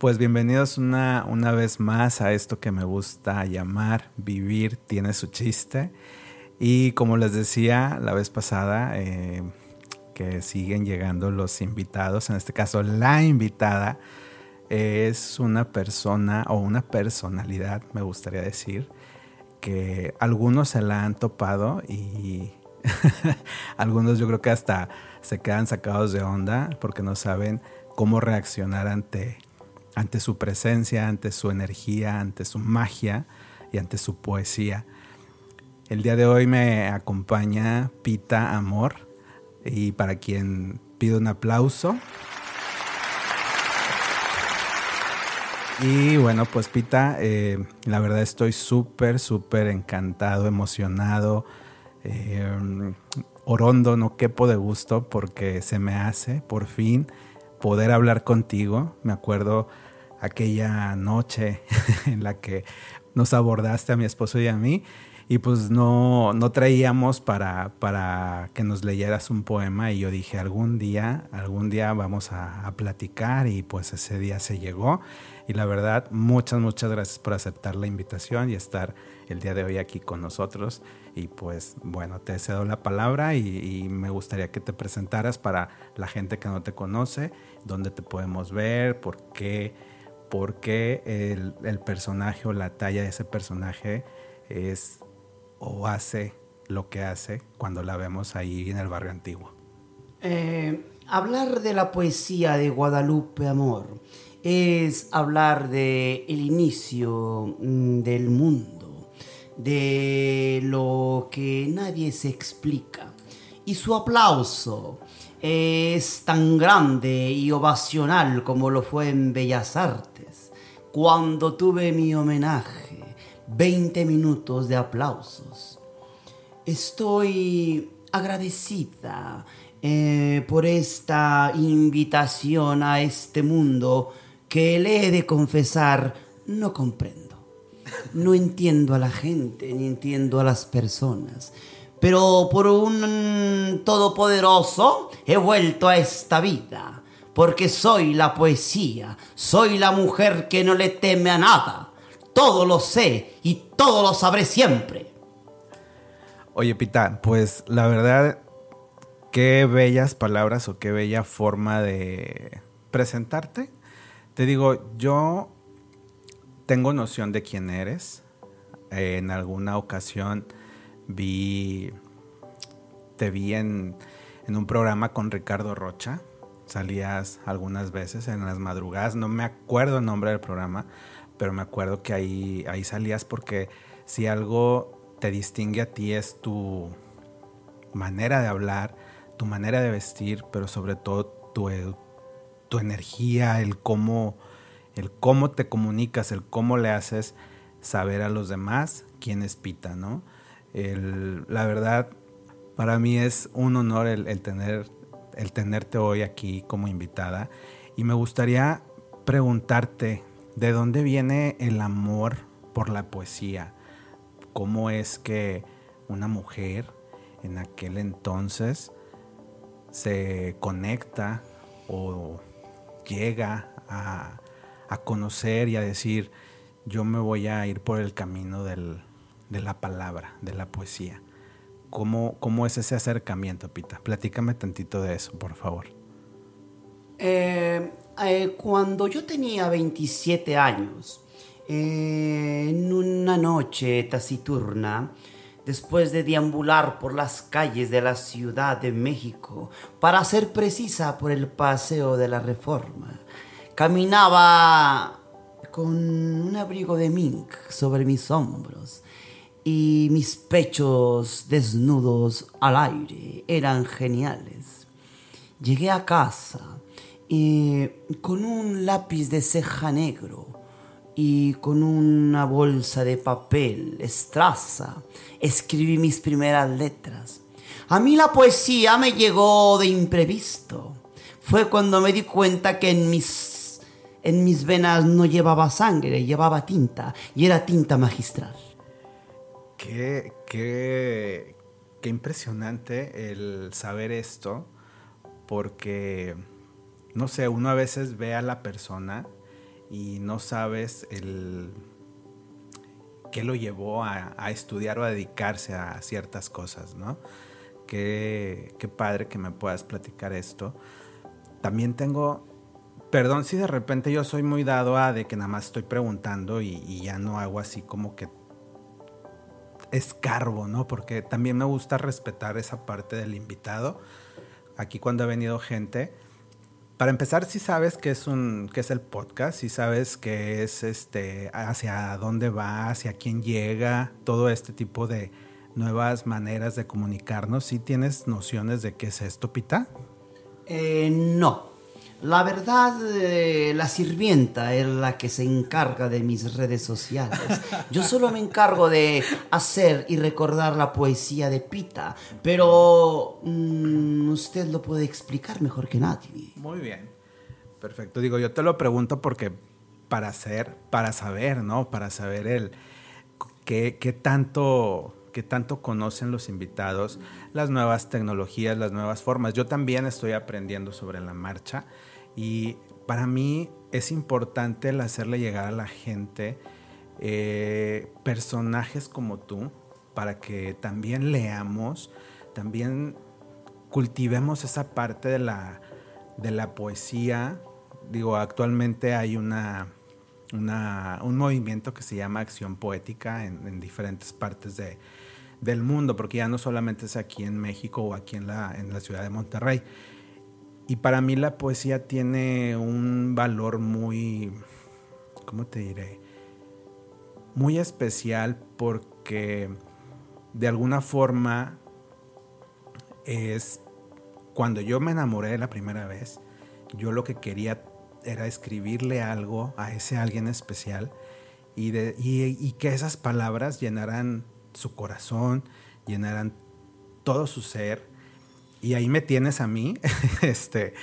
Pues bienvenidos una, una vez más a esto que me gusta llamar Vivir tiene su chiste. Y como les decía la vez pasada, eh, que siguen llegando los invitados, en este caso la invitada es una persona o una personalidad, me gustaría decir, que algunos se la han topado y algunos yo creo que hasta se quedan sacados de onda porque no saben cómo reaccionar ante ante su presencia, ante su energía, ante su magia y ante su poesía. El día de hoy me acompaña Pita Amor y para quien pido un aplauso. Y bueno, pues Pita, eh, la verdad estoy súper, súper encantado, emocionado, eh, orondo, no quepo de gusto porque se me hace por fin poder hablar contigo. Me acuerdo aquella noche en la que nos abordaste a mi esposo y a mí y pues no, no traíamos para, para que nos leyeras un poema y yo dije algún día, algún día vamos a, a, platicar y pues ese día se llegó y la verdad muchas, muchas gracias por aceptar la invitación y estar el día de hoy aquí con nosotros y pues bueno, te cedo la palabra y, me gustaría que te presentaras para la gente que no te conoce, dónde te podemos ver, por qué por qué el, el, personaje o la talla de ese personaje es o hace lo que hace cuando la vemos ahí en el barrio antiguo. Eh, hablar de la poesía de Guadalupe Amor es hablar de el inicio mm, del mundo, de lo que nadie se explica. Y su aplauso es tan grande y ovacional como lo fue en Bellas Artes, cuando tuve mi homenaje, 20 minutos de aplausos. Estoy agradecida eh, por esta invitación a este mundo que le he de confesar no comprendo. No entiendo a la gente, ni entiendo a las personas pero por un todopoderoso he vuelto a esta vida, porque soy la poesía, soy la mujer que no le teme a nada. Todo lo sé y todo lo sabré siempre. Oye, Pita, pues la verdad, qué bellas palabras o qué bella forma de presentarte. Te digo, yo tengo noción de quién eres. en alguna ocasión vi, te vi en, en un programa con Ricardo Rocha, salías algunas veces en las madrugadas, no me acuerdo el nombre del programa, pero me acuerdo que ahí, ahí salías porque si algo te distingue a ti es tu manera de hablar, tu manera de vestir, pero sobre todo tu, tu energía, el cómo, el cómo te comunicas, el cómo le haces saber a los demás quién es Pita, ¿no? El, la verdad, para mí es un honor el, el, tener, el tenerte hoy aquí como invitada y me gustaría preguntarte de dónde viene el amor por la poesía. ¿Cómo es que una mujer en aquel entonces se conecta o llega a, a conocer y a decir, yo me voy a ir por el camino del, de la palabra, de la poesía. ¿Cómo, cómo es ese acercamiento, Pita? Platícame tantito de eso, por favor. Eh, eh, cuando yo tenía 27 años, eh, en una noche taciturna, después de deambular por las calles de la Ciudad de México, para ser precisa por el Paseo de la Reforma, caminaba con un abrigo de mink sobre mis hombros y mis pechos desnudos al aire eran geniales. Llegué a casa y con un lápiz de ceja negro y con una bolsa de papel, estraza, escribí mis primeras letras. A mí la poesía me llegó de imprevisto. Fue cuando me di cuenta que en mis, en mis venas no llevaba sangre, llevaba tinta, y era tinta magistral. Qué, qué, qué impresionante el saber esto, porque, no sé, uno a veces ve a la persona y no sabes el qué lo llevó a, estudiar o a dedicarse a ciertas cosas, ¿no? Qué, qué padre que me puedas platicar esto. También tengo, perdón si de repente yo soy muy dado a de que nada más estoy preguntando y, ya no hago así como que escarbo, ¿no? Porque también me gusta respetar esa parte del invitado. Aquí cuando ha venido gente, para empezar, si sabes que es un que es el podcast, si sabes que es este hacia dónde va, hacia quién llega, todo este tipo de nuevas maneras de comunicarnos, ¿sí tienes nociones de qué es esto, Pita? Eh, no. La verdad, eh, la sirvienta es la que se encarga de mis redes sociales. Yo solo me encargo de hacer y recordar la poesía de Pita, pero mm, usted lo puede explicar mejor que nadie. Muy bien, perfecto. Digo, yo te lo pregunto porque para hacer, para saber, ¿no? Para saber el qué, tanto qué tanto conocen los invitados las nuevas tecnologías, las nuevas formas. Yo también estoy aprendiendo sobre la marcha y para mí es importante el hacerle llegar a la gente eh, personajes como tú para que también leamos, también cultivemos esa parte de la, de la poesía. Digo, actualmente hay una, un movimiento que se llama acción poética en, diferentes partes de, del mundo, porque ya no solamente es aquí en México o aquí en la, en la ciudad de Monterrey. Y para mí la poesía tiene un valor muy, ¿cómo te diré? Muy especial porque de alguna forma es cuando yo me enamoré la primera vez, yo lo que quería era escribirle algo a ese alguien especial y, de, y que esas palabras llenaran su corazón, llenaran todo su ser y ahí me tienes a mí, este,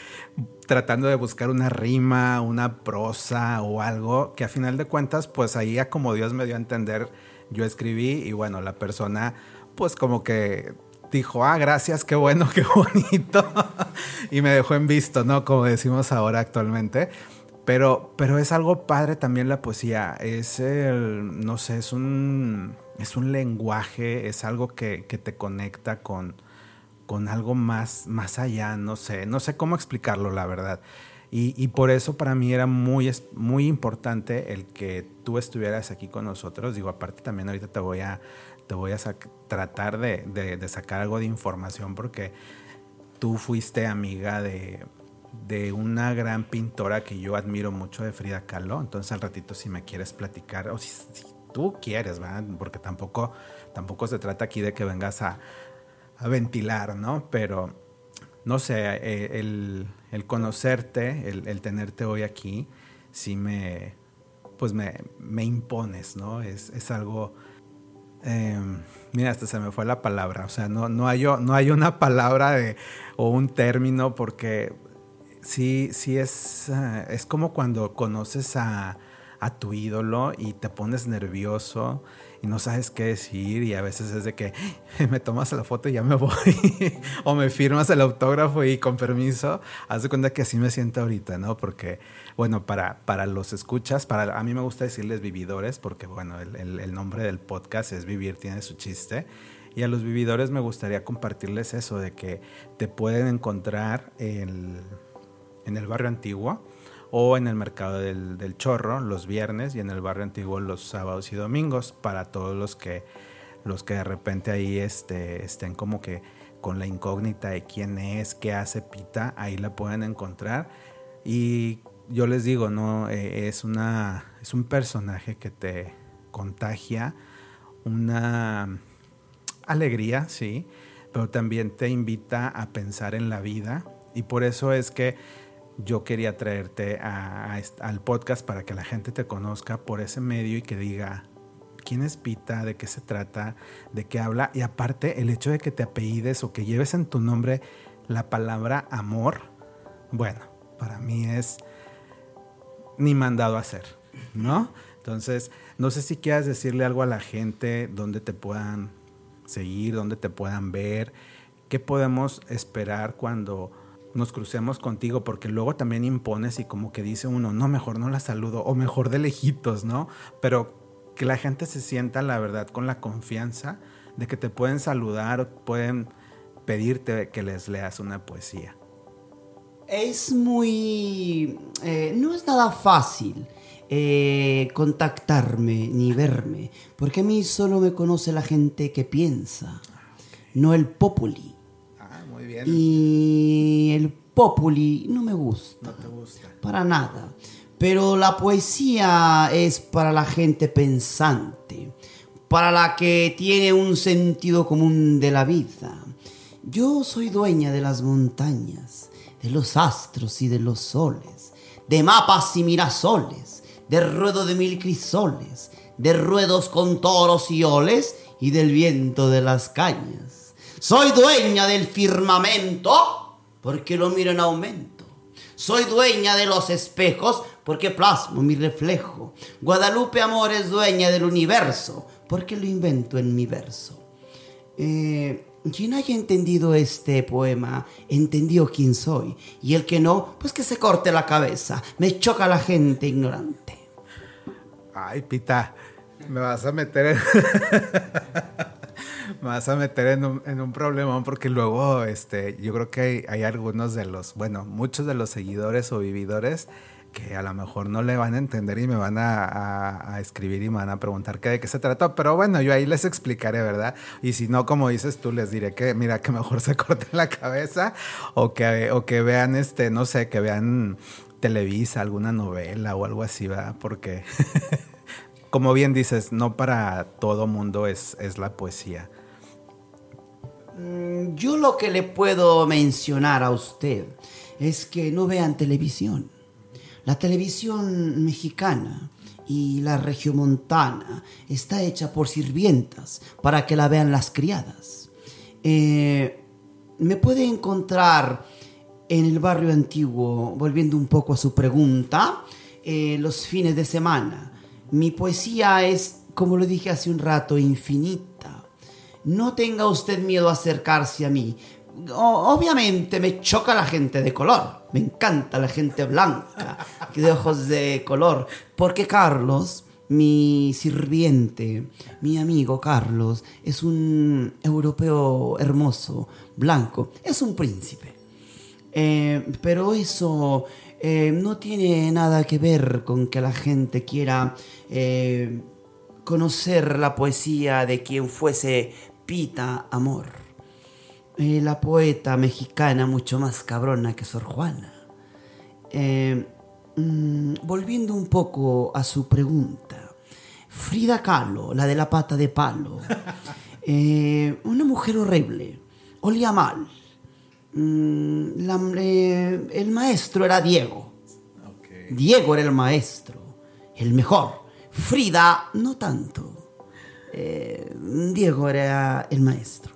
tratando de buscar una rima, una prosa o algo que a final de cuentas, pues ahí ya como Dios me dio a entender, yo escribí y bueno, la persona pues como que dijo, ah, gracias, qué bueno, qué bonito. y me dejó en visto, ¿no? Como decimos ahora actualmente. Pero, pero es algo padre también la poesía. Es el, no sé, es un, es un lenguaje, es algo que, que te conecta con, con algo más, más allá, no sé, no sé cómo explicarlo, la verdad. Y, por eso para mí era muy, muy importante el que tú estuvieras aquí con nosotros. Digo, aparte también ahorita te voy a, te voy a tratar de, sacar algo de información porque tú fuiste amiga de, de, una gran pintora que yo admiro mucho, de Frida Kahlo. Entonces al ratito si me quieres platicar, o si, si tú quieres, ¿verdad? Porque tampoco, tampoco se trata aquí de que vengas a, a ventilar, ¿no? Pero, no sé, eh, el, el conocerte, el, el, tenerte hoy aquí, sí me, pues me, me impones, ¿no? Es, es algo... Eh, mira, hasta se me fue la palabra, o sea, no, no, hay, no hay una palabra de, o un término porque sí, sí es, uh, es como cuando conoces a, a tu ídolo y te pones nervioso y no sabes qué decir y a veces es de que me tomas la foto y ya me voy o me firmas el autógrafo y con permiso, haz de cuenta que así me siento ahorita, ¿no? Porque, bueno, para, para los escuchas, para, a mí me gusta decirles vividores porque, bueno, el, el, nombre del podcast es Vivir, tiene su chiste. Y a los vividores me gustaría compartirles eso, de que te pueden encontrar en el barrio antiguo o en el mercado del, Chorro los viernes y en el barrio antiguo los sábados y domingos para todos los que los que de repente ahí este, estén como que con la incógnita de quién es, qué hace Pita, ahí la pueden encontrar. Y yo les digo, no, eh, es una, es un personaje que te contagia una alegría, sí, pero también te invita a pensar en la vida. Y por eso es que yo quería traerte al podcast para que la gente te conozca por ese medio y que diga quién es Pita, de qué se trata, de qué habla. Y aparte, el hecho de que te apellides o que lleves en tu nombre la palabra amor, bueno, para mí es ni mandado a hacer, ¿no? Entonces, no sé si quieras decirle algo a la gente, donde te puedan seguir, donde te puedan ver, qué podemos esperar cuando nos crucemos contigo, porque luego también impones y como que dice uno, no, mejor no la saludo, o mejor de lejitos, ¿no? Pero que la gente se sienta, la verdad, con la confianza de que te pueden saludar o pueden pedirte que les leas una poesía. Es muy... Eh, no es nada fácil eh, contactarme ni verme, porque a mí solo me conoce la gente que piensa, no el populi. Bien. Y el populi no me gusta. No te gusta. Para nada. Pero la poesía es para la gente pensante, para la que tiene un sentido común de la vida. Yo soy dueña de las montañas, de los astros y de los soles, de mapas y mirasoles, de ruedo de mil crisoles, de ruedos con toros y oles y del viento de las cañas. Soy dueña del firmamento porque lo miro en aumento. Soy dueña de los espejos porque plasmo mi reflejo. Guadalupe Amor es dueña del universo porque lo invento en mi verso. Eh, quien haya entendido este poema entendió quién soy. Y el que no, pues que se corte la cabeza. Me choca la gente ignorante. Ay, Pita, me vas a meter. me vas a meter en un, en problema porque luego este, yo creo que hay, algunos de los, bueno, muchos de los seguidores o vividores que a lo mejor no le van a entender y me van a, escribir y me van a preguntar qué, de qué se trata. Pero bueno, yo ahí les explicaré, ¿verdad? Y si no, como dices tú, les diré que, mira, que mejor se corten la cabeza o que, o que vean, este, no sé, que vean Televisa, alguna novela o algo así, ¿verdad? Porque, como bien dices, no para todo mundo es, es la poesía. Mm, yo lo que le puedo mencionar a usted es que no vean televisión. La televisión mexicana y la regiomontana está hecha por sirvientas para que la vean las criadas. Eh, me puede encontrar en el barrio antiguo, volviendo un poco a su pregunta, eh, los fines de semana. Mi poesía es, como lo dije hace un rato, infinita. No tenga usted miedo a acercarse a mí. obviamente me choca la gente de color. Me encanta la gente blanca, de ojos de color. Porque Carlos, mi sirviente, mi amigo Carlos, es un europeo hermoso, blanco. Es un príncipe. Eh, pero eso eh, no tiene nada que ver con que la gente quiera eh, conocer la poesía de quien fuese Pita Amor. la poeta mexicana mucho más cabrona que Sor Juana. Mm, volviendo un poco a su pregunta. Frida Kahlo, la de la pata de palo. una mujer horrible. Olía mal Mm, el maestro era Diego. Diego era el maestro, el mejor. Frida, no tanto. Eh, Diego era el maestro.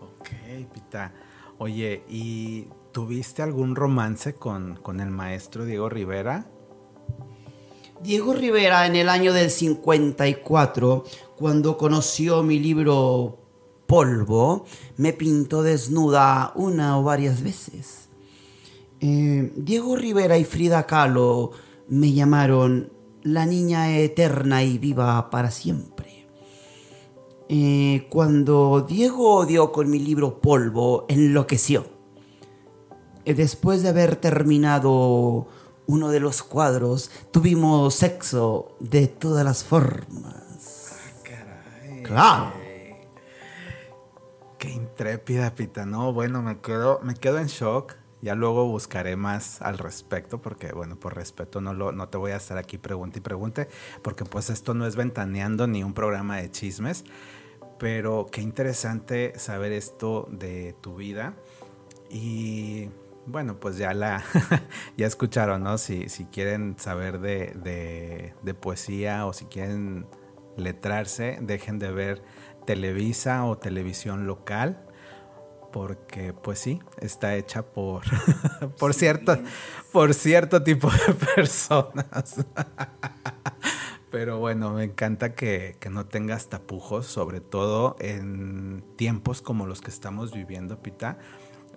Ok, Pita. Oye, ¿y tuviste algún romance con, con el maestro Diego Rivera? Diego Rivera en el año del 54, cuando conoció mi libro polvo, me pintó desnuda una o varias veces. Eh, Diego Rivera y Frida Kahlo me llamaron la niña eterna y viva para siempre. Eh, cuando Diego dio con mi libro Polvo, enloqueció. Eh, después de haber terminado uno de los cuadros, tuvimos sexo de todas las formas. Ah, claro. Qué intrépida, Pita. No, bueno, me quedo, me quedo en shock. Ya luego buscaré más al respecto, porque, bueno, por respeto no, lo, no te voy a estar aquí pregunte y pregunte, porque pues esto no es ventaneando ni un programa de chismes. Pero qué interesante saber esto de tu vida. Y bueno, pues ya la ya escucharon, ¿no? Si, si quieren saber de, de, poesía o si quieren letrarse, dejen de ver Televisa o televisión local. Porque, pues sí, está hecha por, por, cierto, por cierto tipo de personas. Pero bueno, me encanta que, que, no tengas tapujos, sobre todo en tiempos como los que estamos viviendo, Pita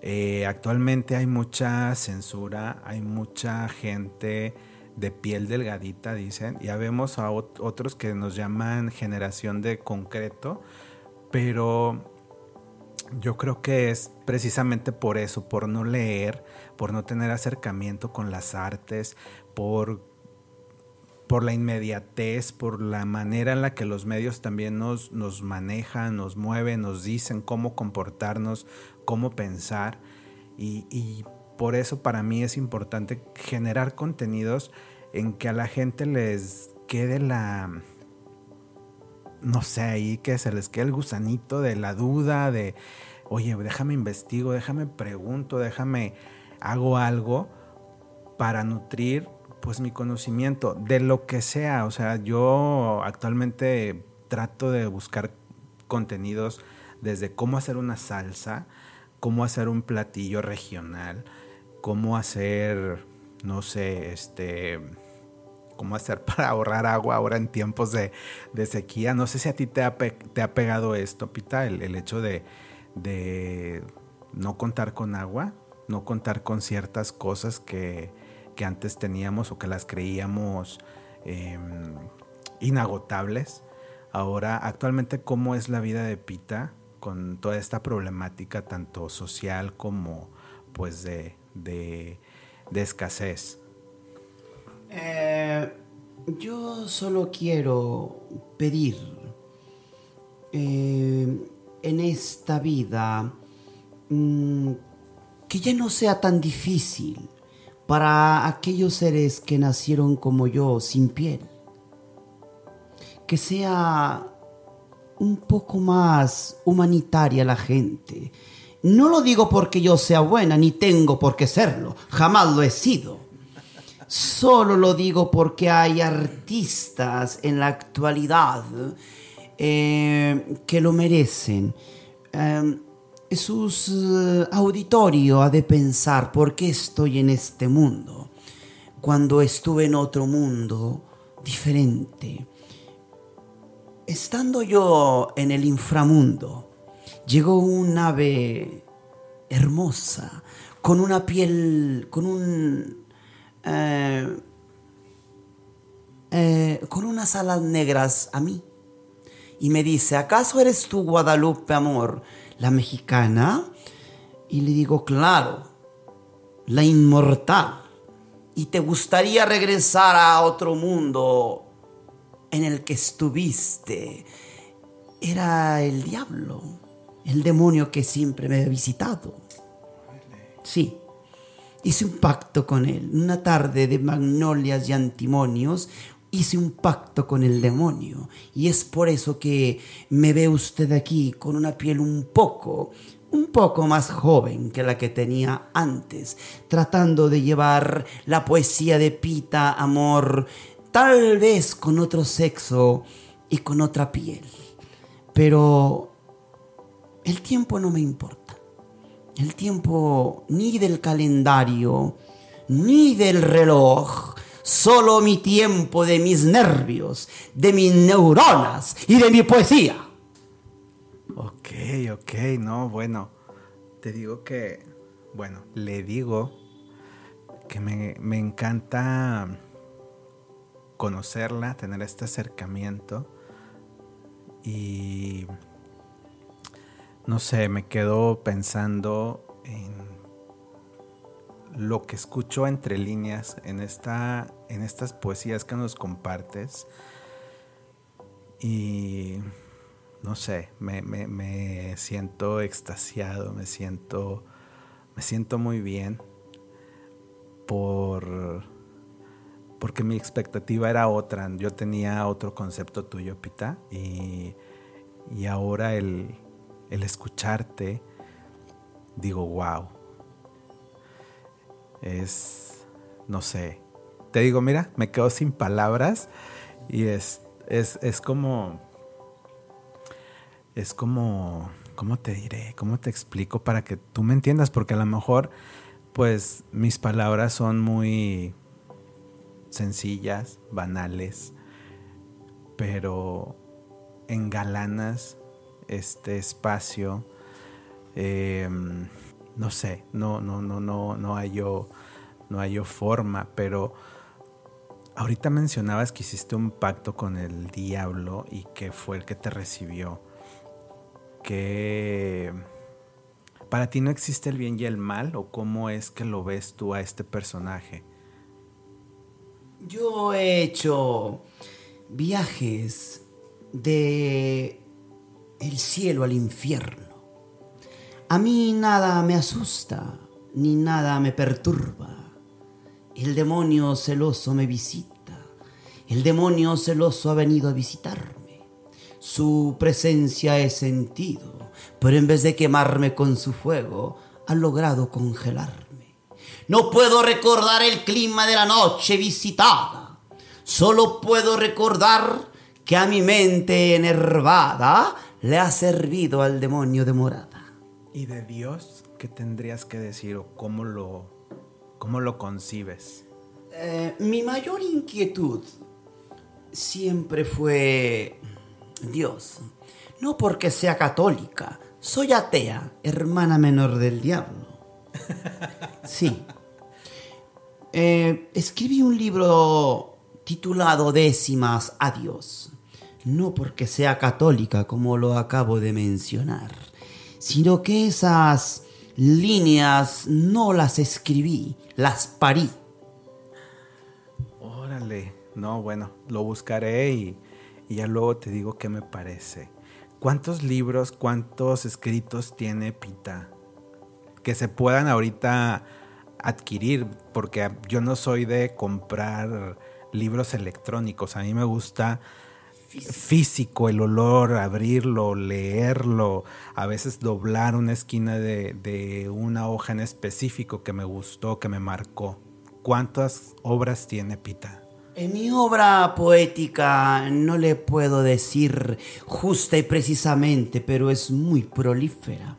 eh, actualmente hay mucha censura, hay mucha gente de piel delgadita, dicen. Ya vemos a otros que nos llaman generación de concreto, pero yo creo que es precisamente por eso, por no leer, por no tener acercamiento con las artes, por, por la inmediatez, por la manera en la que los medios también nos, nos manejan, nos mueven, nos dicen cómo comportarnos, cómo pensar. Y, por eso para mí es importante generar contenidos en que a la gente les quede la, no sé, ahí que se les quede el gusanito de la duda, de, oye, déjame investigo, déjame pregunto, déjame, hago algo para nutrir pues mi conocimiento de lo que sea. O sea, yo actualmente trato de buscar contenidos desde cómo hacer una salsa, cómo hacer un platillo regional, cómo hacer, no sé, este, cómo hacer para ahorrar agua ahora en tiempos de, sequía. No sé si a ti te ha, te ha pegado esto, Pita, el, hecho de, no contar con agua, no contar con ciertas cosas que, antes teníamos o que las creíamos em, inagotables. Ahora, actualmente, ¿cómo es la vida de Pita? con toda esta problemática tanto social como pues de, escasez? Eh, yo solo quiero pedir eh, en esta vida mm, que ya no sea tan difícil para aquellos seres que nacieron como yo sin piel. Que sea un poco más humanitaria la gente. No lo digo porque yo sea buena, ni tengo por qué serlo, jamás lo he sido. Solo lo digo porque hay artistas en la actualidad eh, que lo merecen. Eh, sus eh, auditorio ha de pensar por qué estoy en este mundo, cuando estuve en otro mundo diferente estando yo en el inframundo, llegó un ave hermosa, con una piel, con un... Eh, eh, con unas alas negras a mí. Y me dice, ¿acaso eres tú Guadalupe, amor, la mexicana? Y le digo, claro, la inmortal. ¿Y te gustaría regresar a otro mundo en el que estuviste era el diablo, el demonio que siempre me ha visitado. Sí, hice un pacto con él. Una tarde de magnolias y antimonios, hice un pacto con el demonio. Y es por eso que me ve usted aquí con una piel un poco, un poco más joven que la que tenía antes, tratando de llevar la poesía de Pita, amor, tal vez con otro sexo y con otra piel. Pero el tiempo no me importa. El tiempo ni del calendario, ni del reloj, solo mi tiempo de mis nervios, de mis neuronas y de mi poesía. Ok, ok, no, bueno, te digo que, bueno, le digo que me, me encanta conocerla, tener este acercamiento y no sé, me quedo pensando en lo que escucho entre líneas en, esta, en estas poesías que nos compartes y no sé, me, me siento extasiado, me siento, me siento muy bien por porque mi expectativa era otra. Yo tenía otro concepto tuyo, Pita, y, ahora el, el, escucharte, digo, wow. Es, no sé, te digo, mira, me quedo sin palabras y es, es, es como, es como, ¿cómo te diré? ¿Cómo te explico para que tú me entiendas? Porque a lo mejor, pues mis palabras son muy sencillas, banales, pero engalanas este espacio. Em, no sé, no, no, no, no, no hallo, no hallo forma, pero ahorita mencionabas que hiciste un pacto con el diablo y que fue el que te recibió. Que para ti no existe el bien y el mal o cómo es que lo ves tú a este personaje. Yo he hecho viajes de el cielo al infierno. A mí nada me asusta, ni nada me perturba. El demonio celoso me visita. El demonio celoso ha venido a visitarme. Su presencia he sentido, pero en vez de quemarme con su fuego, ha logrado congelarme. No puedo recordar el clima de la noche visitada. Solo puedo recordar que a mi mente enervada le ha servido al demonio de morada. ¿Y de Dios qué tendrías que decir o cómo lo, cómo lo concibes? Eh, mi mayor inquietud siempre fue Dios. No porque sea católica, soy atea, hermana menor del diablo. Sí. Eh, escribí un libro titulado Décimas a Dios no porque sea católica como lo acabo de mencionar, sino que esas líneas no las escribí, las parí. Órale, no, bueno, lo buscaré y, ya luego te digo qué me parece. ¿Cuántos libros, cuántos escritos tiene Pita? Que se puedan ahorita adquirir, porque yo no soy de comprar libros electrónicos, a mí me gusta físico, el olor, abrirlo, leerlo, a veces doblar una esquina de, una hoja en específico que me gustó, que me marcó. ¿Cuántas obras tiene Pita? En mi obra poética no le puedo decir justa y precisamente, pero es muy prolífera.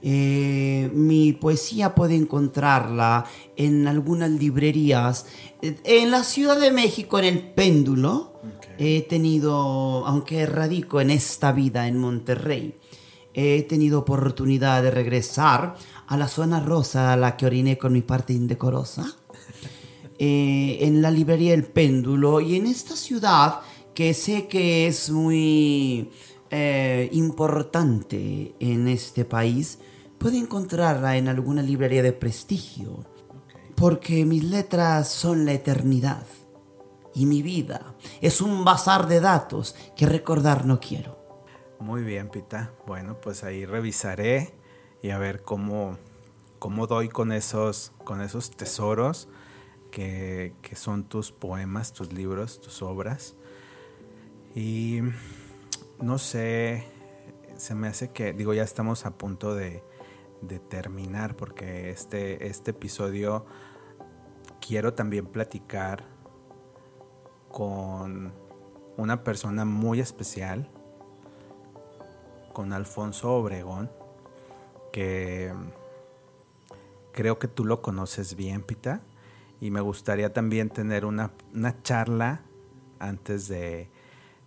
Eh, mi poesía puede encontrarla en algunas librerías. En la Ciudad de México, en el Péndulo, he tenido, aunque radico en esta vida en Monterrey, he tenido oportunidad de regresar a la zona rosa a la que oriné con mi parte indecorosa. Eh, en la librería El Péndulo y en esta ciudad que sé que es muy eh, importante en este país, puede encontrarla en alguna librería de prestigio, porque mis letras son la eternidad y mi vida es un bazar de datos que recordar no quiero. Muy bien, Pita. Bueno, pues ahí revisaré y a ver cómo, cómo doy con esos, con esos tesoros que, que son tus poemas, tus libros, tus obras. Y no sé, se me hace que, digo, ya estamos a punto de, de terminar porque este, este episodio quiero también platicar con una persona muy especial, con Alfonso Obregón, que creo que tú lo conoces bien, Pita, y me gustaría también tener una, charla antes de,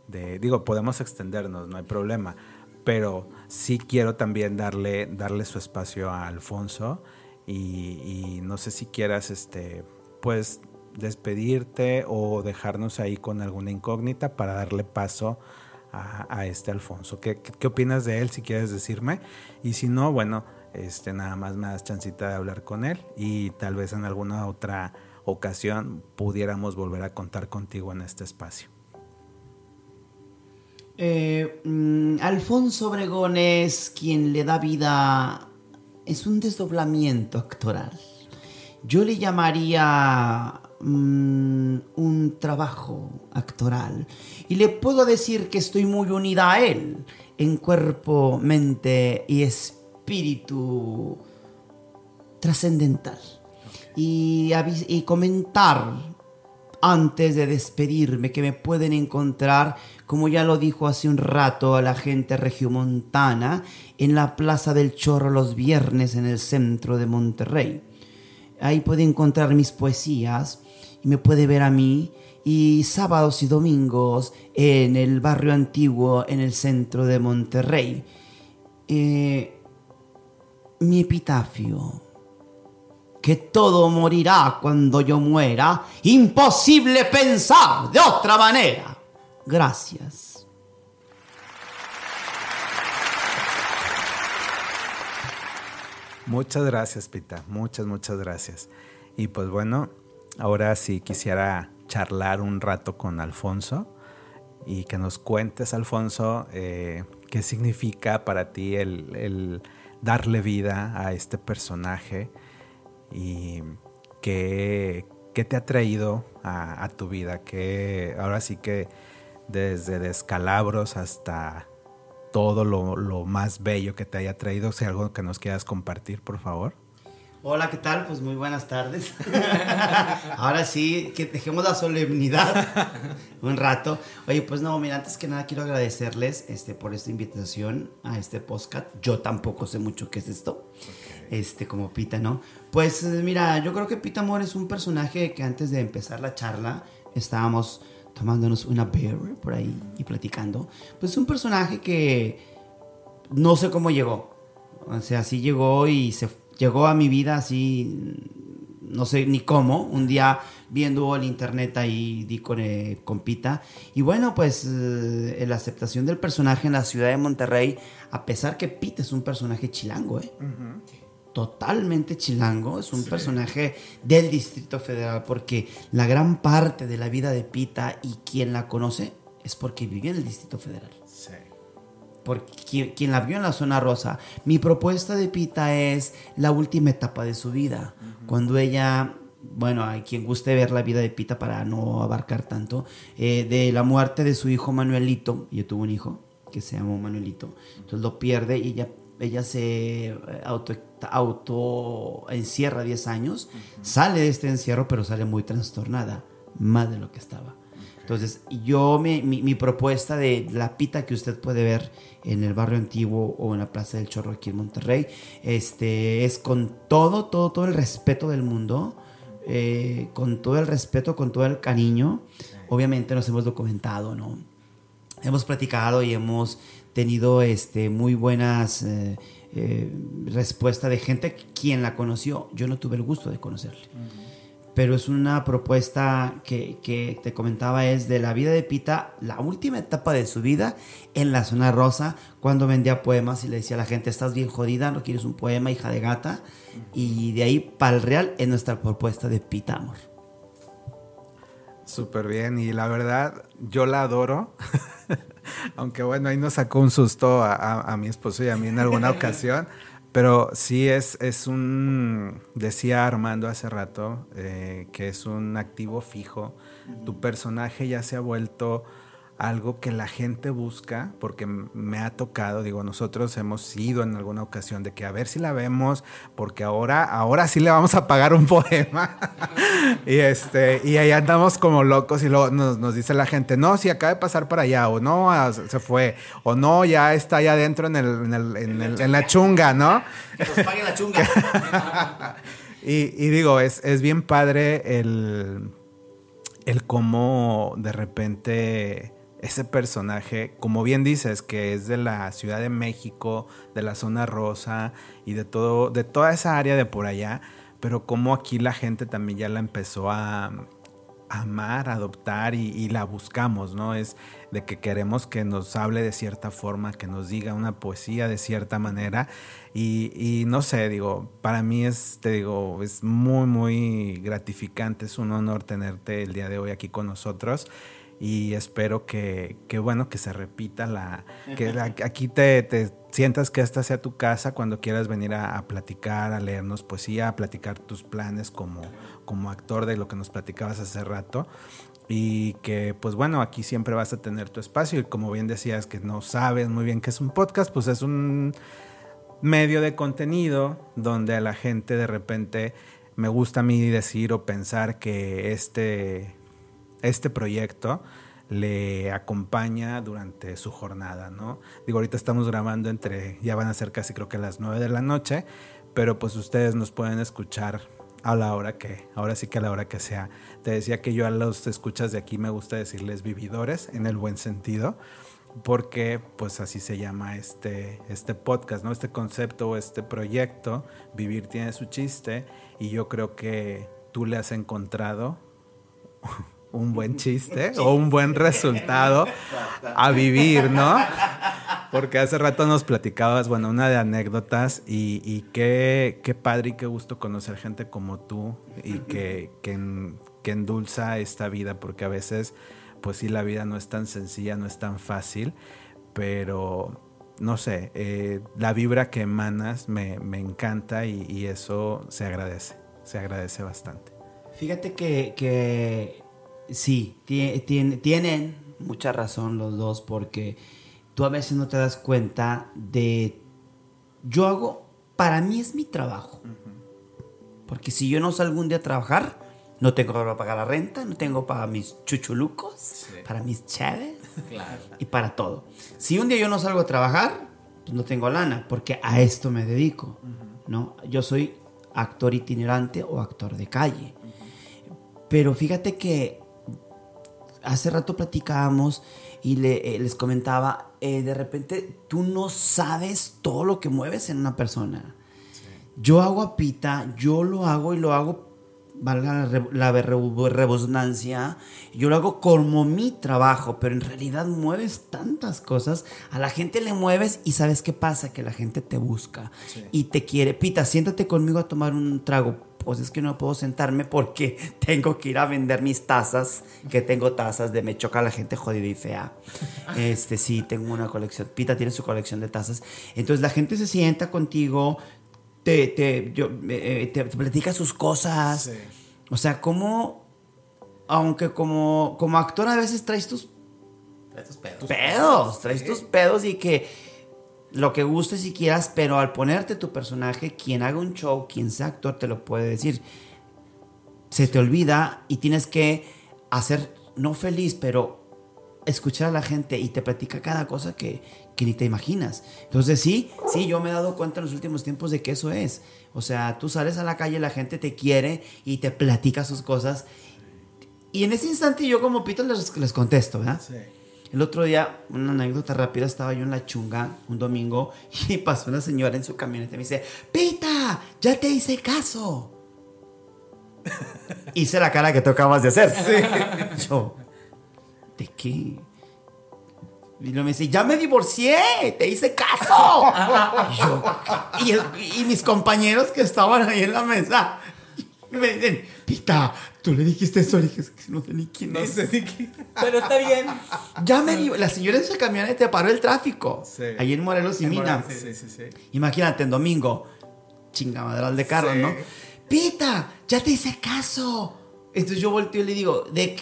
de, digo, podemos extendernos, no hay problema, pero sí quiero también darle, darle su espacio a Alfonso y, no sé si quieras, este, pues, despedirte o dejarnos ahí con alguna incógnita para darle paso a, este Alfonso. ¿Qué, ¿Qué, opinas de él si quieres decirme? Y si no, bueno, este, nada más me das chancita de hablar con él y tal vez en alguna otra ocasión pudiéramos volver a contar contigo en este espacio. Eh, mm, Alfonso Obregón es quien le da vida, es un desdoblamiento actoral. Yo le llamaría mm, un trabajo actoral. Y le puedo decir que estoy muy unida a él en cuerpo, mente y espíritu trascendental. y, comentar antes de despedirme que me pueden encontrar, como ya lo dijo hace un rato a la gente regiomontana, en la Plaza del Chorro los viernes en el centro de Monterrey. Ahí puede encontrar mis poesías y me puede ver a mí. Y sábados y domingos en el barrio antiguo en el centro de Monterrey. Eh, mi epitafio. Que todo morirá cuando yo muera. Imposible pensar de otra manera. Gracias. Muchas gracias, Pita. Muchas, muchas gracias. Y pues bueno, ahora sí quisiera charlar un rato con Alfonso y que nos cuentes, Alfonso, eh, qué significa para ti el, darle vida a este personaje y qué, qué te ha traído a, a tu vida. Que ahora sí que desde descalabros hasta todo lo, lo, más bello que te haya traído, si algo que nos quieras compartir, por favor. Hola, ¿qué tal? Pues muy buenas tardes. Ahora sí, que dejemos la solemnidad un rato. Oye, pues no, mira, antes que nada quiero agradecerles este, por esta invitación a este podcast. Yo tampoco sé mucho qué es esto, okay. este, como Pita, ¿no? Pues mira, yo creo que Pita Amor es un personaje que antes de empezar la charla estábamos tomándonos una beer por ahí y platicando. Pues es un personaje que no sé cómo llegó. O sea, sí llegó y se llegó a mi vida así, no sé ni cómo. Un día viendo el internet ahí di con, eh, con Pita. Y bueno, pues eh, la aceptación del personaje en la ciudad de Monterrey, a pesar que Pita es un personaje chilango, ¿eh? Uh -huh totalmente chilango, es un sí. personaje del Distrito Federal porque la gran parte de la vida de Pita y quien la conoce es porque vivió en el Distrito Federal. Porque quien, quien, la vio en la zona rosa. Mi propuesta de Pita es la última etapa de su vida, uh -huh. cuando ella bueno, hay quien guste ver la vida de Pita para no abarcar tanto, eh, de la muerte de su hijo Manuelito, yo tuve un hijo que se llamó Manuelito, entonces lo pierde y ella ella se auto, auto encierra 10 años, uh -huh. sale de este encierro, pero sale muy trastornada, más de lo que estaba. Entonces, yo, mi, mi, propuesta de la pita que usted puede ver en el barrio antiguo o en la Plaza del Chorro aquí en Monterrey, este, es con todo, todo, todo el respeto del mundo, eh, con todo el respeto, con todo el cariño. Obviamente nos hemos documentado, ¿no? Hemos platicado y hemos tenido este, muy buenas eh, eh, respuestas de gente quien la conoció. Yo no tuve el gusto de conocerle. Uh -huh. Pero es una propuesta que, que, te comentaba, es de la vida de Pita, la última etapa de su vida en la zona rosa, cuando vendía poemas y le decía a la gente, estás bien jodida, no quieres un poema, hija de gata. Y de ahí para el real es nuestra propuesta de Pita Amor. Súper bien, y la verdad, yo la adoro. Aunque bueno, ahí nos sacó un susto a, a, a, mi esposo y a mí en alguna ocasión. Pero sí es, es un, decía Armando hace rato, eh, que es un activo fijo. Tu personaje ya se ha vuelto algo que la gente busca, porque me ha tocado, digo, nosotros hemos ido en alguna ocasión de que a ver si la vemos, porque ahora, ahora sí le vamos a pagar un poema. y este, y ahí andamos como locos y luego nos, nos, dice la gente, no, si acaba de pasar para allá, o no, se fue, o no, ya está allá adentro en, el, en, el, en, el, en la chunga, ¿no? Que nos pague la chunga. y, y, digo, es, es bien padre el, el cómo de repente ese personaje, como bien dices, que es de la Ciudad de México, de la zona rosa y de todo, de toda esa área de por allá, pero como aquí la gente también ya la empezó a, amar, a adoptar y, la buscamos, ¿no? Es de que queremos que nos hable de cierta forma, que nos diga una poesía de cierta manera y, y no sé, digo, para mí es, te digo, es muy, muy gratificante, es un honor tenerte el día de hoy aquí con nosotros y espero que, que, bueno, que se repita la, que la, aquí te, te, sientas que esta sea tu casa cuando quieras venir a, a, platicar, a leernos poesía, a platicar tus planes como, como actor de lo que nos platicabas hace rato. Y que pues bueno, aquí siempre vas a tener tu espacio y como bien decías que no sabes muy bien qué es un podcast, pues es un medio de contenido donde a la gente de repente me gusta a mí decir o pensar que este, este proyecto le acompaña durante su jornada, ¿no? Digo, ahorita estamos grabando entre, ya van a ser casi creo que las 9 de la noche, pero pues ustedes nos pueden escuchar a la hora que, ahora sí que a la hora que sea. Te decía que yo a los escuchas de aquí me gusta decirles vividores en el buen sentido, porque pues así se llama este, este podcast, ¿no? Este concepto o este proyecto, Vivir tiene su chiste, y yo creo que tú le has encontrado un buen chiste o un buen resultado a vivir, ¿no? Porque hace rato nos platicabas, bueno, una de anécdotas y, qué, qué, padre y qué gusto conocer gente como tú y que, que, endulza esta vida, porque a veces, pues sí, la vida no es tan sencilla, no es tan fácil, pero no sé, eh, la vibra que emanas me, encanta y, eso se agradece, se agradece bastante. Fíjate que, que sí, tienen mucha razón los dos porque tú a veces no te das cuenta de, yo hago, para mí es mi trabajo. Porque si yo no salgo un día a trabajar, no tengo para pagar la renta, no tengo para mis chuchulucos, para mis chaves y para todo. Si un día yo no salgo a trabajar, pues no tengo lana, porque a esto me dedico. ¿no? Yo soy actor itinerante o actor de calle. Pero fíjate que hace rato platicábamos y le, eh, les comentaba, eh, de repente tú no sabes todo lo que mueves en una persona. Yo hago a pita, yo lo hago y lo hago, valga la, la yo lo hago como mi trabajo, pero en realidad mueves tantas cosas, a la gente le mueves y sabes qué pasa, que la gente te busca y te quiere. Pita, siéntate conmigo a tomar un trago pues es que no puedo sentarme porque tengo que ir a vender mis tazas, que tengo tazas de me choca la gente jodida y fea. Este, sí, tengo una colección, Pita tiene su colección de tazas. Entonces la gente se sienta contigo, te, te, yo, eh, te, platica sus cosas. O sea, como, aunque como, como actor a veces traes tus... Traes tus pedos. Pedos, traes tus pedos y que lo que gustes si quieras, pero al ponerte tu personaje, quien haga un show, quien sea actor, te lo puede decir. Se te olvida y tienes que hacer, no feliz, pero escuchar a la gente y te platica cada cosa que, que ni te imaginas. Entonces sí, sí, yo me he dado cuenta en los últimos tiempos de que eso es. O sea, tú sales a la calle, la gente te quiere y te platica sus cosas. Y en ese instante yo como Pito les, les contesto, ¿verdad? Sí. El otro día, una anécdota rápida, estaba yo en la chunga un domingo y pasó una señora en su camioneta y me dice, Pita, ya te hice caso. hice la cara que tú acabas de hacer. Yo, ¿de qué? Y luego me dice, ya me divorcié, te hice caso. y, y mis compañeros que estaban ahí en la mesa me dicen, Pita, tú le dijiste eso, le dije, no sé ni quién es. Sé ni quién. Pero está bien. Ya me La señora en su camioneta paró el tráfico. Sí. Ahí en Morelos y Mina. Sí, sí, sí, Imagínate, en domingo, chingamadral de carro, ¿no? Pita, ya te hice caso. Entonces yo volteo y le digo, de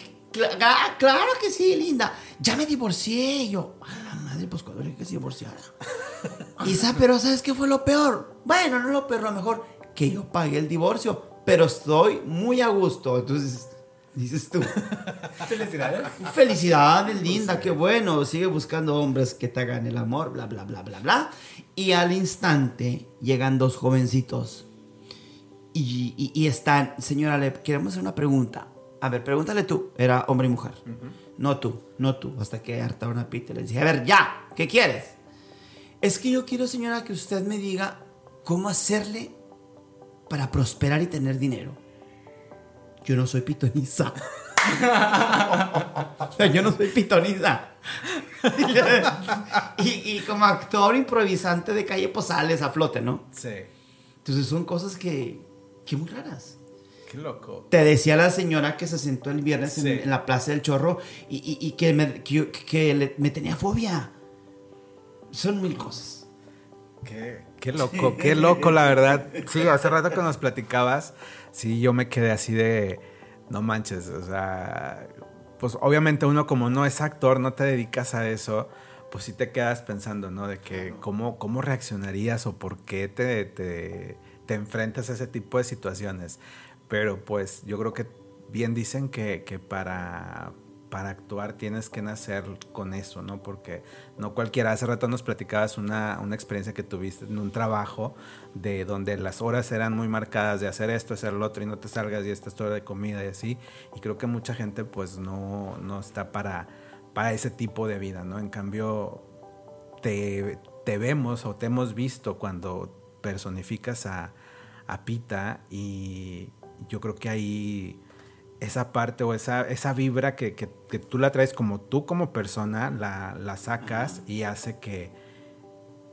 ah, claro que sí, linda. Ya me divorcié. Y yo, a la madre, pues cuando le dije que se divorciara. Isa, pero ¿sabes qué fue lo peor? Bueno, no lo peor, lo mejor, que yo pagué el divorcio pero estoy muy a gusto. Entonces, dices tú. Felicidades. Felicidades, linda, qué bueno. Sigue buscando hombres que te hagan el amor, bla, bla, bla, bla, bla. Y al instante llegan dos jovencitos. Y, están, señora, le queremos hacer una pregunta. A ver, pregúntale tú. Era hombre y mujer. No tú, no tú. Hasta que harta una pita le dije, a ver, ya, ¿qué quieres? Es que yo quiero, señora, que usted me diga cómo hacerle para prosperar y tener dinero. Yo no soy pitoniza. yo no soy pitoniza. y, como actor improvisante de calle, pues sales a flote, ¿no? Sí. Entonces son cosas que, que muy raras. Qué loco. Te decía la señora que se sentó el viernes en, la Plaza del Chorro y, que, me, que, me tenía fobia. Son mil cosas. Qué, Qué loco, qué loco, la verdad. Sí, hace rato que nos platicabas, sí, yo me quedé así de, no manches, o sea, pues obviamente uno como no es actor, no te dedicas a eso, pues sí te quedas pensando, ¿no? De que cómo, cómo reaccionarías o por qué te, te, te enfrentas a ese tipo de situaciones. pero pues yo creo que bien dicen que, que para, para actuar tienes que nacer con eso, ¿no? Porque no cualquiera, hace rato nos platicabas una, una, experiencia que tuviste en un trabajo de donde las horas eran muy marcadas de hacer esto, hacer lo otro y no te salgas y esta es hora de comida y así. Y creo que mucha gente pues no, no está para, para ese tipo de vida, ¿no? En cambio, te, te vemos o te hemos visto cuando personificas a, a Pita y yo creo que ahí esa parte o esa, esa vibra que, que, tú la traes como tú como persona, la, la sacas y hace que,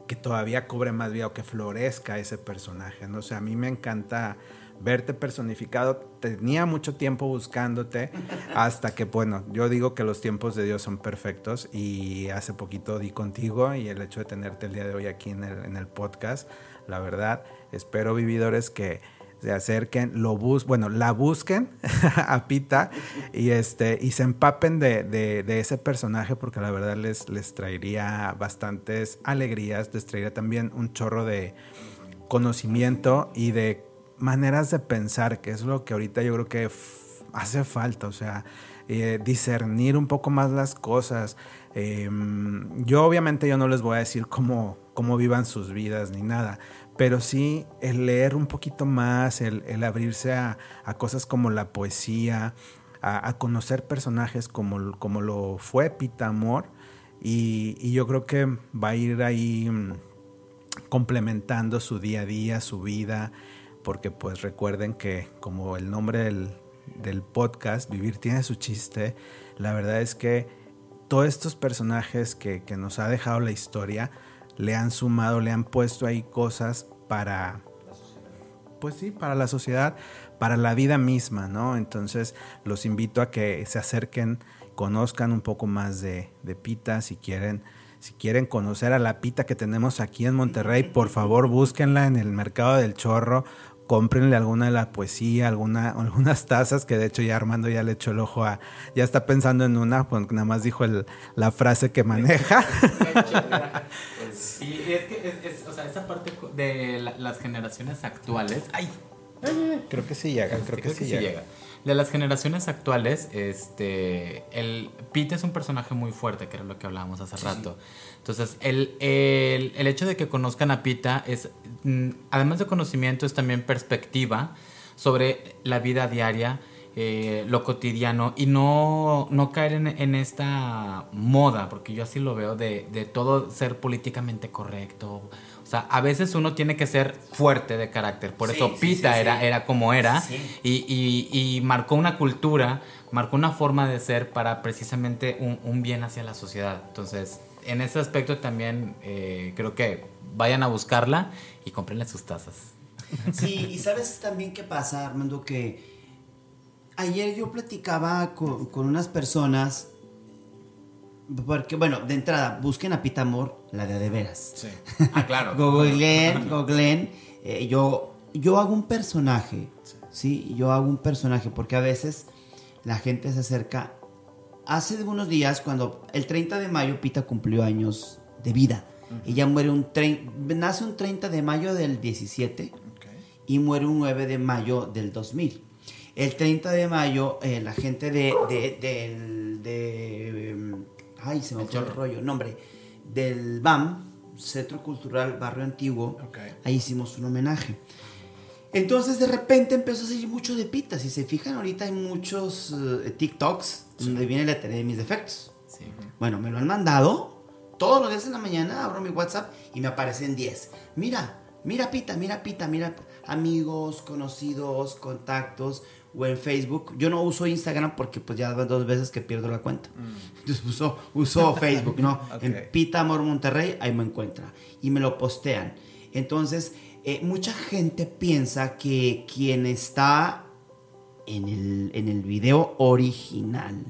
que todavía cobre más vida o que florezca ese personaje. ¿no? O sea, a mí me encanta verte personificado. Tenía mucho tiempo buscándote hasta que, bueno, yo digo que los tiempos de Dios son perfectos y hace poquito di contigo y el hecho de tenerte el día de hoy aquí en el, en el podcast, la verdad, espero vividores que se acerquen, lo bus bueno, la busquen a Pita y, este, y se empapen de, de, ese personaje porque la verdad les, les traería bastantes alegrías, les traería también un chorro de conocimiento y de maneras de pensar, que es lo que ahorita yo creo que hace falta, o sea, eh, discernir un poco más las cosas. Em, yo obviamente yo no les voy a decir cómo, cómo vivan sus vidas ni nada, pero sí el leer un poquito más, el, abrirse a, cosas como la poesía, a, conocer personajes como, como, lo fue Pita Amor, y, yo creo que va a ir ahí mm, complementando su día a día, su vida, porque pues recuerden que como el nombre del, podcast, Vivir tiene su chiste, la verdad es que todos estos personajes que, que nos ha dejado la historia, le han sumado, le han puesto ahí cosas para, pues sí, para la sociedad, para la vida misma, ¿no? Entonces los invito a que se acerquen, conozcan un poco más de, de Pita, si quieren, si quieren conocer a la Pita que tenemos aquí en Monterrey, por favor búsquenla en el mercado del chorro cómprenle alguna de la poesía, alguna, algunas tazas, que de hecho ya Armando ya le echó el ojo a, ya está pensando en una, pues nada más dijo el, la frase que maneja. sí, es que, es, o sea, esa parte de las generaciones actuales, ay, creo que sí llega, creo, que, sí, llega. De las generaciones actuales, este, el Pete es un personaje muy fuerte, que era lo que hablábamos hace rato. Entonces, el, el, hecho de que conozcan a Pita es, mm, además de conocimiento, es también perspectiva sobre la vida diaria, eh, lo cotidiano y no, no caer en, esta moda, porque yo así lo veo, de, de, todo ser políticamente correcto. O sea, a veces uno tiene que ser fuerte de carácter. Por eso Pita era, era como era y, y, y, marcó una cultura, marcó una forma de ser para precisamente un, un bien hacia la sociedad. Entonces, en ese aspecto también eh, creo que vayan a buscarla y comprenle sus tazas. Sí, y sabes también qué pasa, Armando, que ayer yo platicaba con, unas personas, porque bueno, de entrada, busquen a Pita Amor, la de de veras. Sí. Ah, claro. googleen, googleen. Eh, yo, yo hago un personaje, sí. Yo hago un personaje, porque a veces la gente se acerca hace unos días, cuando el 30 de mayo Pita cumplió años de vida. Ella muere un nace un 30 de mayo del 17 y muere un 9 de mayo del 2000. El 30 de mayo, eh, la gente de, de, de, em, ay, se me fue el rollo, nombre, del BAM, Centro Cultural Barrio Antiguo, ahí hicimos un homenaje. Entonces de repente empezó a seguir mucho de pitas. Si se fijan, ahorita hay muchos eh, TikToks donde viene la teoría de mis defectos. Bueno, me lo han mandado. Todos los días en la mañana abro mi WhatsApp y me aparecen 10. Mira, mira pita, mira pita, mira amigos, conocidos, contactos o en Facebook. Yo no uso Instagram porque pues ya dos veces que pierdo la cuenta. Mm. Entonces uso, uso Facebook, ¿no? En Pita Amor Monterrey, ahí me encuentra. Y me lo postean. Entonces, eh, mucha gente piensa que quien está en el, en el video original,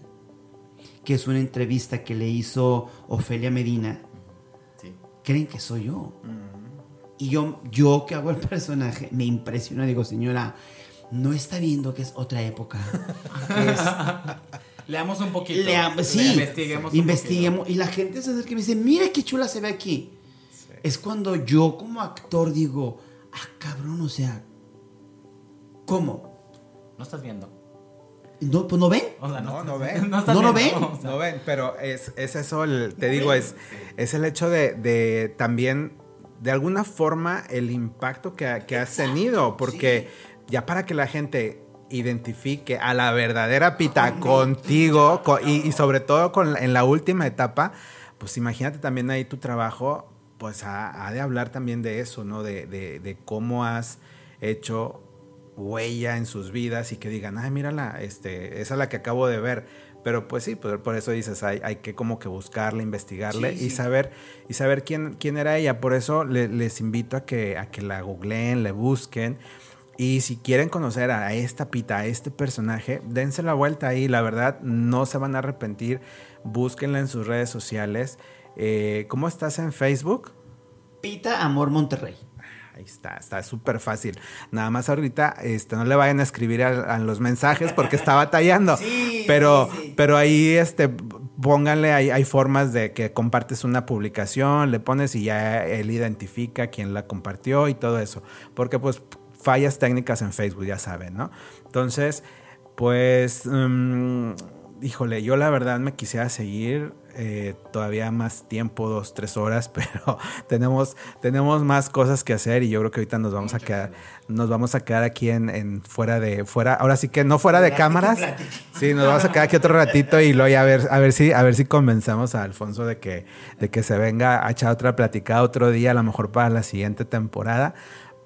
que es una entrevista que le hizo Ofelia Medina, creen que soy yo. Y yo, yo que hago el personaje, me impresiona, digo, señora, no está viendo que es otra época. Leamos un poquito. sí, investiguemos. investiguemos. Y la gente se acerca y me dice, mira qué chula se ve aquí. Es cuando yo como actor digo, ah, cabrón, o sea, ¿cómo? no estás viendo. No, pues no ven. O sea, No, no ven. No, no ven. o sea. No ven, pero es, es eso, el- te digo, es, es el hecho de, de también, de alguna forma, el impacto que, que has tenido, porque ya para que la gente identifique a la verdadera Pita contigo co- y, y sobre todo con, en la última etapa, pues imagínate también ahí tu trabajo, pues ha, ha de hablar también de eso, ¿no? De, de, de cómo has hecho huella en sus vidas y que digan, ay, mírala, este, esa es la que acabo de ver. Pero pues sí, pues, por eso dices, hay, hay que como que buscarle, investigarle Sí, y sí. saber, y saber quién, quién era ella. Por eso le- les invito a que, a que la googleen, le busquen. Y si quieren conocer a esta pita, a este personaje, dense la vuelta ahí. La verdad, no se van a arrepentir. Búsquenla en sus redes sociales. Eh, ¿Cómo estás en Facebook? Pita Amor Monterrey. Ahí está, está súper fácil. Nada más ahorita este, no le vayan a escribir a, a los mensajes porque está batallando. Sí, pero, sí, pero ahí este, pónganle, hay, hay formas de que compartes una publicación, le pones y ya él identifica quién la compartió y todo eso. Porque pues fallas técnicas en Facebook, ya saben, ¿no? Entonces, pues, mm, híjole, yo la verdad me quisiera seguir eh, todavía más tiempo, dos, tres horas, pero tenemos, tenemos más cosas que hacer y yo creo que ahorita nos vamos a quedar, nos vamos a quedar aquí en, en fuera de, fuera, ahora sí que no fuera de cámaras. Sí, nos vamos a quedar aquí otro ratito y luego ya a ver, a ver si, a ver si convencemos a Alfonso de que, de que se venga a echar otra platicada otro día, a lo mejor para la siguiente temporada.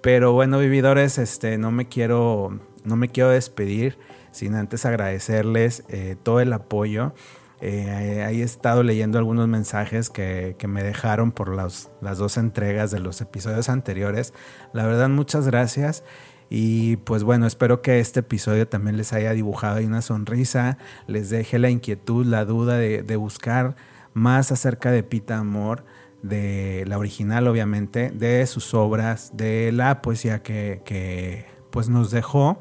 Pero bueno, vividores, este, no me quiero, no me quiero despedir sin antes agradecerles eh, todo el apoyo. Eh, ahí he estado leyendo algunos mensajes que, me dejaron por las dos entregas de los episodios anteriores. La verdad, muchas gracias. Y pues bueno, espero que este episodio también les haya dibujado ahí una sonrisa, les deje la inquietud, la duda de, de buscar más acerca de Pita Amor, de la original obviamente, de sus obras, de la poesía que, que pues nos dejó.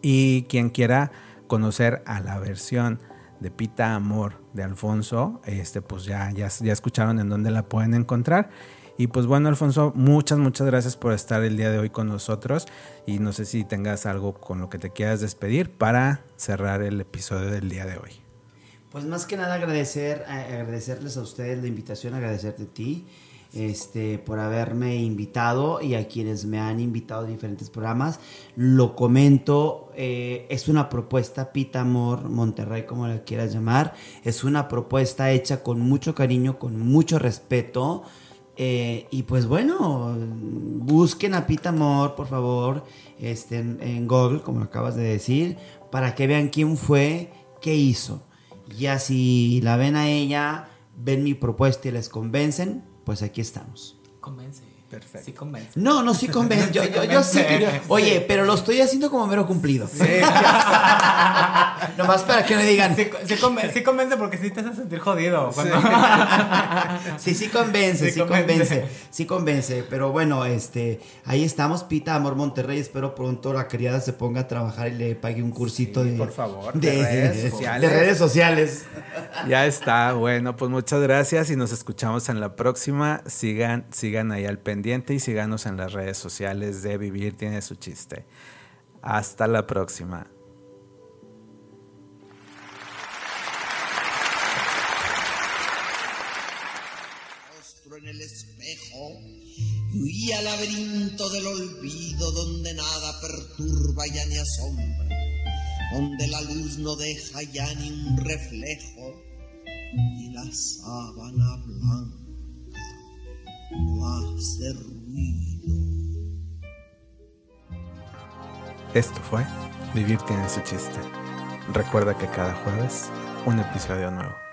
Y quien quiera conocer a la versión de Pita Amor de Alfonso, este, pues ya, ya, ya escucharon en dónde la pueden encontrar. Y pues bueno, Alfonso, muchas, muchas gracias por estar el día de hoy con nosotros. Y no sé si tengas algo con lo que te quieras despedir para cerrar el episodio del día de hoy. Pues más que nada agradecer, eh, agradecerles a ustedes la invitación, agradecerte a ti este, por haberme invitado y a quienes me han invitado a diferentes programas. Lo comento, eh, es una propuesta, Pita Amor Monterrey, como la quieras llamar. Es una propuesta hecha con mucho cariño, con mucho respeto. Eh, y pues bueno, busquen a Pita Amor, por favor, este, en, en Google, como acabas de decir, para que vean quién fue, qué hizo. Ya si la ven a ella, ven mi propuesta y les convencen, pues aquí estamos. Convence. Perfecto. Sí, convence. No, no, sí convence. Yo, Sí yo, yo sé que- convence. Oye, pero lo estoy haciendo como mero cumplido. Nomás para que me digan. Sí, sí convence, sí convence porque sí te hace sentir jodido. cuando- Sí, sí convence, sí, Sí convence. convence. sí convence, pero bueno, este, ahí estamos, Pita Amor Monterrey, espero pronto la criada se ponga a trabajar y le pague un cursito Sí, de, por favor, de redes sociales. de redes sociales. Ya está, bueno, pues muchas gracias y nos escuchamos en la próxima. Sigan, sigan ahí al pendiente y síganos en las redes sociales de Vivir tiene su chiste. Hasta la próxima. en el espejo y huí al laberinto del olvido donde nada perturba ya ni asombra, donde la luz no deja ya ni un reflejo y la sábana blanca hace ruido. Esto fue Vivir tiene su chiste. Recuerda que cada jueves un episodio nuevo.